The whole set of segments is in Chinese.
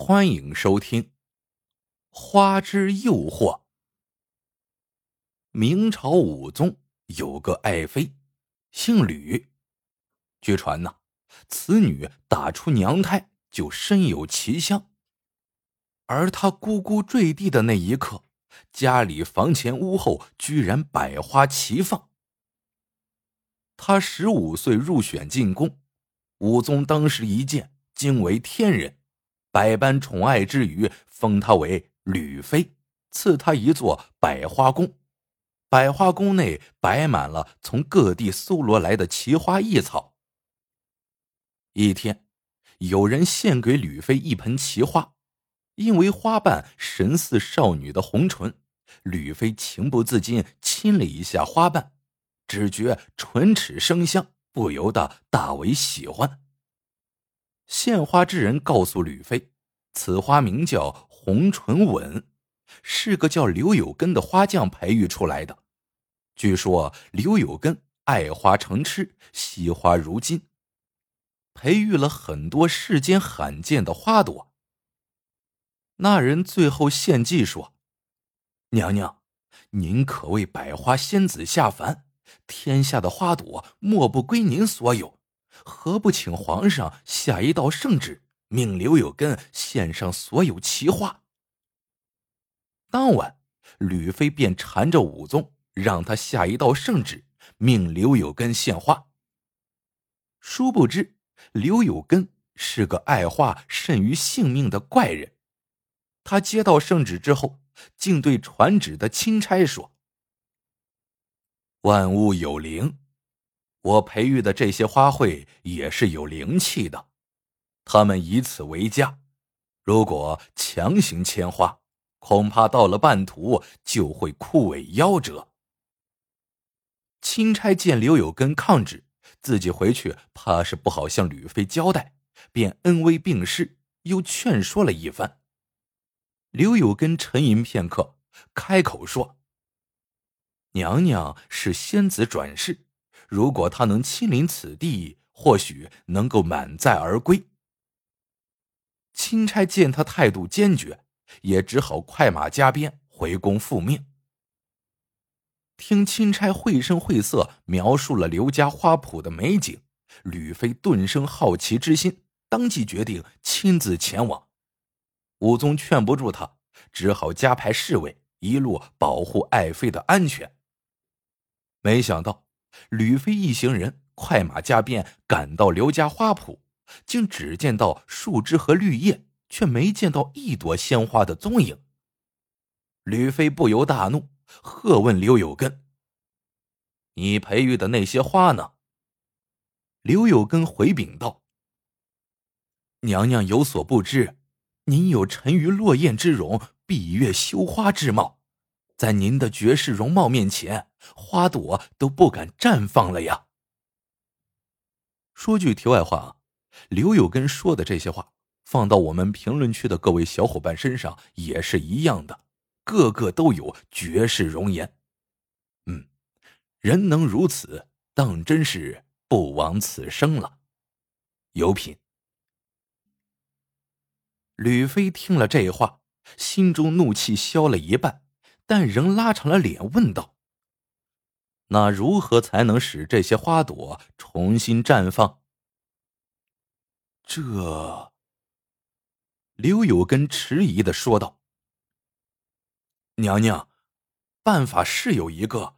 欢迎收听《花之诱惑》。明朝武宗有个爱妃，姓吕。据传呢，此女打出娘胎就身有奇香。而她咕咕坠地的那一刻，家里房前屋后居然百花齐放。她十五岁入选进宫，武宗当时一见，惊为天人。百般宠爱之余，封她为吕妃，赐她一座百花宫。百花宫内摆满了从各地搜罗来的奇花异草。一天，有人献给吕妃一盆奇花，因为花瓣神似少女的红唇，吕妃情不自禁亲了一下花瓣，只觉唇齿生香，不由得大为喜欢。献花之人告诉吕妃，此花名叫红唇吻，是个叫刘有根的花匠培育出来的。据说刘有根爱花成痴，惜花如金，培育了很多世间罕见的花朵。那人最后献计说：“娘娘，您可谓百花仙子下凡，天下的花朵莫不归您所有。”何不请皇上下一道圣旨，命刘有根献上所有奇花？当晚，吕妃便缠着武宗，让他下一道圣旨，命刘有根献花。殊不知，刘有根是个爱花甚于性命的怪人。他接到圣旨之后，竟对传旨的钦差说：“万物有灵。”我培育的这些花卉也是有灵气的，他们以此为家。如果强行牵花，恐怕到了半途就会枯萎夭折。钦差见刘有根抗旨，自己回去怕是不好向吕妃交代，便恩威并施，又劝说了一番。刘有根沉吟片刻，开口说：“娘娘是仙子转世。”如果他能亲临此地，或许能够满载而归。钦差见他态度坚决，也只好快马加鞭回宫复命。听钦差绘声绘色描述了刘家花圃的美景，吕飞顿生好奇之心，当即决定亲自前往。武宗劝不住他，只好加派侍卫一路保护爱妃的安全。没想到。吕飞一行人快马加鞭赶到刘家花圃，竟只见到树枝和绿叶，却没见到一朵鲜花的踪影。吕飞不由大怒，喝问刘有根：“你培育的那些花呢？”刘有根回禀道：“娘娘有所不知，您有沉鱼落雁之容，闭月羞花之貌。”在您的绝世容貌面前，花朵都不敢绽放了呀。说句题外话啊，刘有根说的这些话，放到我们评论区的各位小伙伴身上也是一样的，个个都有绝世容颜。嗯，人能如此，当真是不枉此生了。有品。吕飞听了这话，心中怒气消了一半。但仍拉长了脸问道：“那如何才能使这些花朵重新绽放？”这，刘有根迟疑的说道：“娘娘，办法是有一个，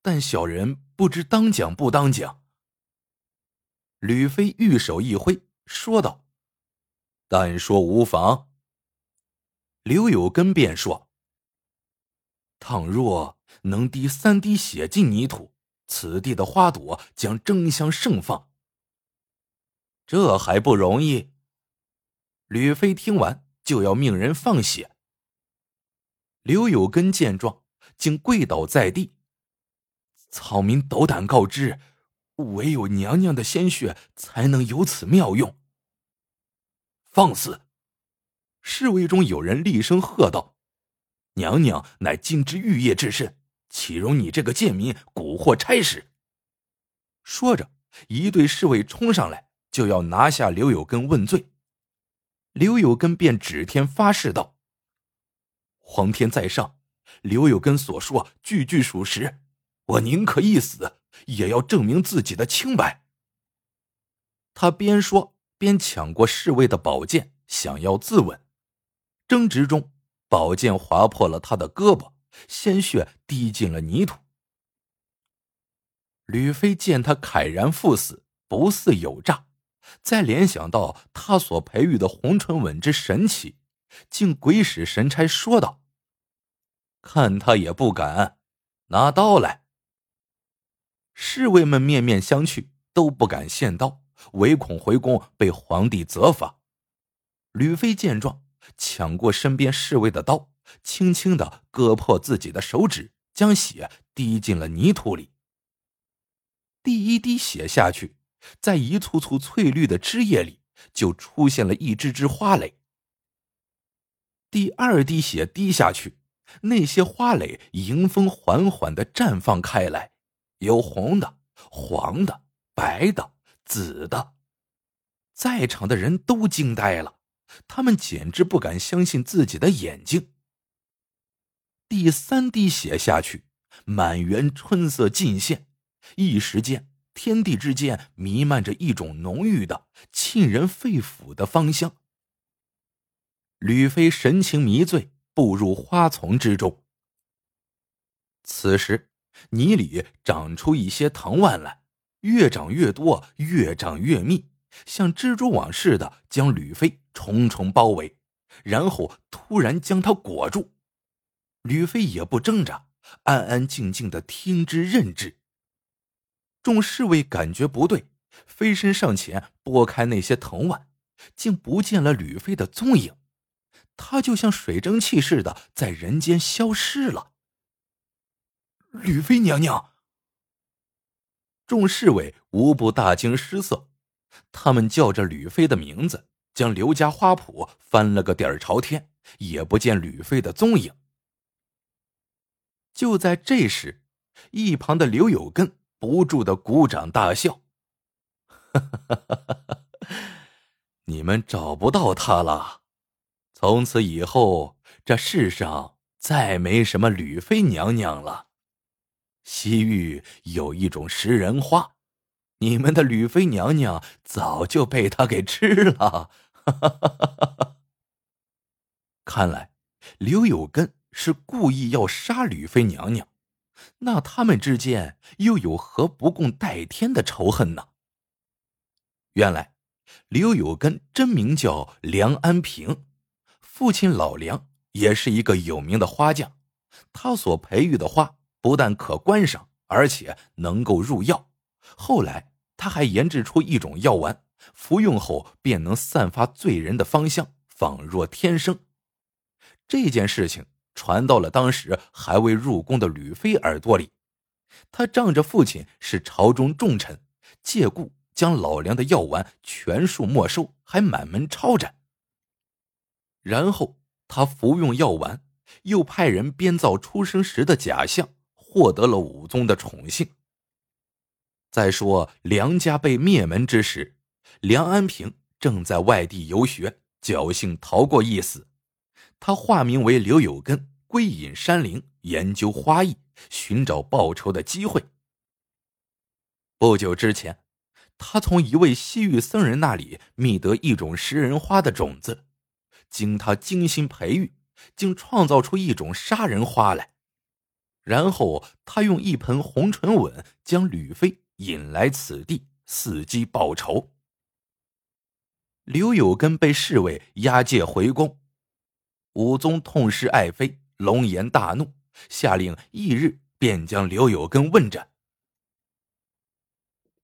但小人不知当讲不当讲。”吕飞玉手一挥，说道：“但说无妨。”刘有根便说。倘若能滴三滴血进泥土，此地的花朵将争相盛放。这还不容易？吕飞听完就要命人放血。刘有根见状，竟跪倒在地。草民斗胆告知，唯有娘娘的鲜血才能有此妙用。放肆！侍卫中有人厉声喝道。娘娘乃金枝玉叶之身，岂容你这个贱民蛊惑差事？说着，一队侍卫冲上来，就要拿下刘有根问罪。刘有根便指天发誓道：“皇天在上，刘有根所说句句属实，我宁可一死，也要证明自己的清白。”他边说边抢过侍卫的宝剑，想要自刎。争执中，宝剑划破了他的胳膊，鲜血滴进了泥土。吕飞见他慨然赴死，不似有诈，再联想到他所培育的红唇吻之神奇，竟鬼使神差说道：“看他也不敢，拿刀来。”侍卫们面面相觑，都不敢献刀，唯恐回宫被皇帝责罚。吕飞见状，抢过身边侍卫的刀，轻轻的割破自己的手指，将血滴进了泥土里。第一滴血下去，在一簇簇翠绿的枝叶里，就出现了一只只花蕾。第二滴血滴下去，那些花蕾迎风缓缓的绽放开来，有红的、黄的、白的、紫的。在场的人都惊呆了，他们简直不敢相信自己的眼睛。第三滴血下去，满园春色尽现。一时间，天地之间弥漫着一种浓郁的、沁人肺腑的芳香。吕飞神情迷醉，步入花丛之中。此时，泥里长出一些藤蔓来，越长越多，越长越密，像蜘蛛网似的将吕飞重重包围，然后突然将他裹住。吕飞也不挣扎，安安静静的听之任之。众侍卫感觉不对，飞身上前拨开那些藤蔓，竟不见了吕飞的踪影。他就像水蒸气似的在人间消失了。吕妃娘娘，众侍卫无不大惊失色，他们叫着吕妃的名字，将刘家花圃翻了个底儿朝天，也不见吕飞的踪影。就在这时，一旁的刘有根。不住的鼓掌大笑，你们找不到他了。从此以后，这世上再没什么吕妃娘娘了。西域有一种食人花，你们的吕妃娘娘早就被他给吃了。哈 看来刘有根是故意要杀吕妃娘娘。那他们之间又有何不共戴天的仇恨呢？原来，刘有根真名叫梁安平，父亲老梁也是一个有名的花匠。他所培育的花不但可观赏，而且能够入药。后来，他还研制出一种药丸，服用后便能散发醉人的芳香，仿若天生。这件事情。传到了当时还未入宫的吕妃耳朵里，他仗着父亲是朝中重臣，借故将老梁的药丸全数没收，还满门抄斩。然后他服用药丸，又派人编造出生时的假象，获得了武宗的宠幸。再说梁家被灭门之时，梁安平正在外地游学，侥幸逃过一死。他化名为刘有根，归隐山林，研究花艺，寻找报仇的机会。不久之前，他从一位西域僧人那里觅得一种食人花的种子，经他精心培育，竟创造出一种杀人花来。然后，他用一盆红唇吻将吕飞引来此地，伺机报仇。刘有根被侍卫押解回宫。武宗痛失爱妃，龙颜大怒，下令翌日便将刘有根问斩。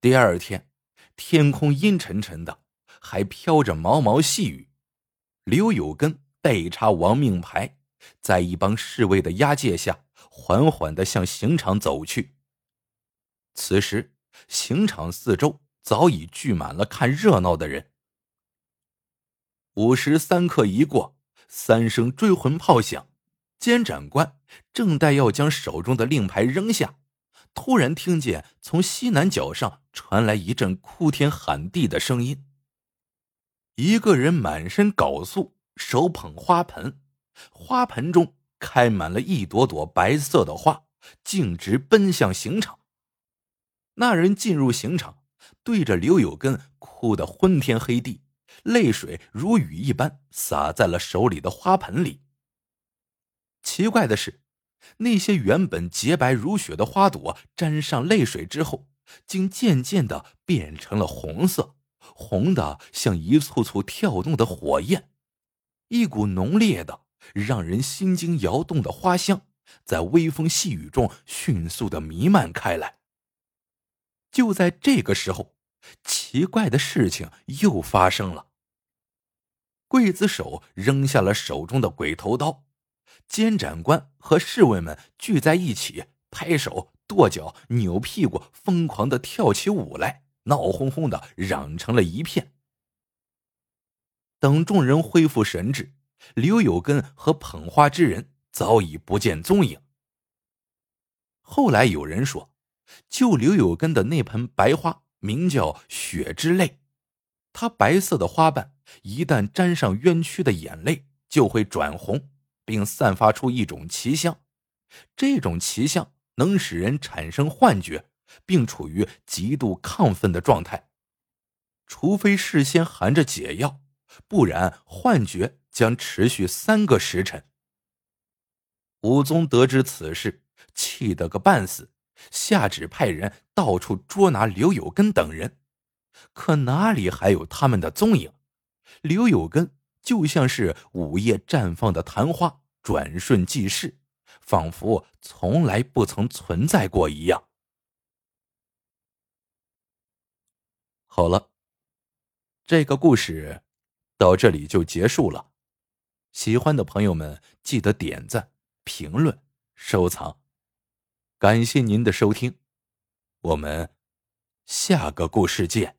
第二天，天空阴沉沉的，还飘着毛毛细雨。刘有根被插亡命牌，在一帮侍卫的押解下，缓缓的向刑场走去。此时，刑场四周早已聚满了看热闹的人。午时三刻一过。三声追魂炮响，监斩官正待要将手中的令牌扔下，突然听见从西南角上传来一阵哭天喊地的声音。一个人满身缟素，手捧花盆，花盆中开满了一朵朵白色的花，径直奔向刑场。那人进入刑场，对着刘有根哭得昏天黑地，泪水如雨一般洒在了手里的花盆里。奇怪的是，那些原本洁白如雪的花朵，沾上泪水之后，竟渐渐的变成了红色。红的像一簇簇跳动的火焰，一股浓烈的、让人心惊摇动的花香，在微风细雨中迅速的弥漫开来。就在这个时候，奇怪的事情又发生了。刽子手扔下了手中的鬼头刀，监斩官和侍卫们聚在一起，拍手、跺脚、扭屁股，疯狂的跳起舞来。闹哄哄的嚷成了一片。等众人恢复神智，刘有根和捧花之人早已不见踪影。后来有人说，救刘有根的那盆白花名叫“血之泪”，它白色的花瓣一旦沾上冤屈的眼泪，就会转红，并散发出一种奇香。这种奇香能使人产生幻觉。并处于极度亢奋的状态，除非事先含着解药，不然幻觉将持续三个时辰。武宗得知此事，气得个半死，下旨派人到处捉拿刘有根等人，可哪里还有他们的踪影？刘有根就像是午夜绽放的昙花，转瞬即逝，仿佛从来不曾存在过一样。好了，这个故事到这里就结束了。喜欢的朋友们记得点赞、评论、收藏，感谢您的收听，我们下个故事见。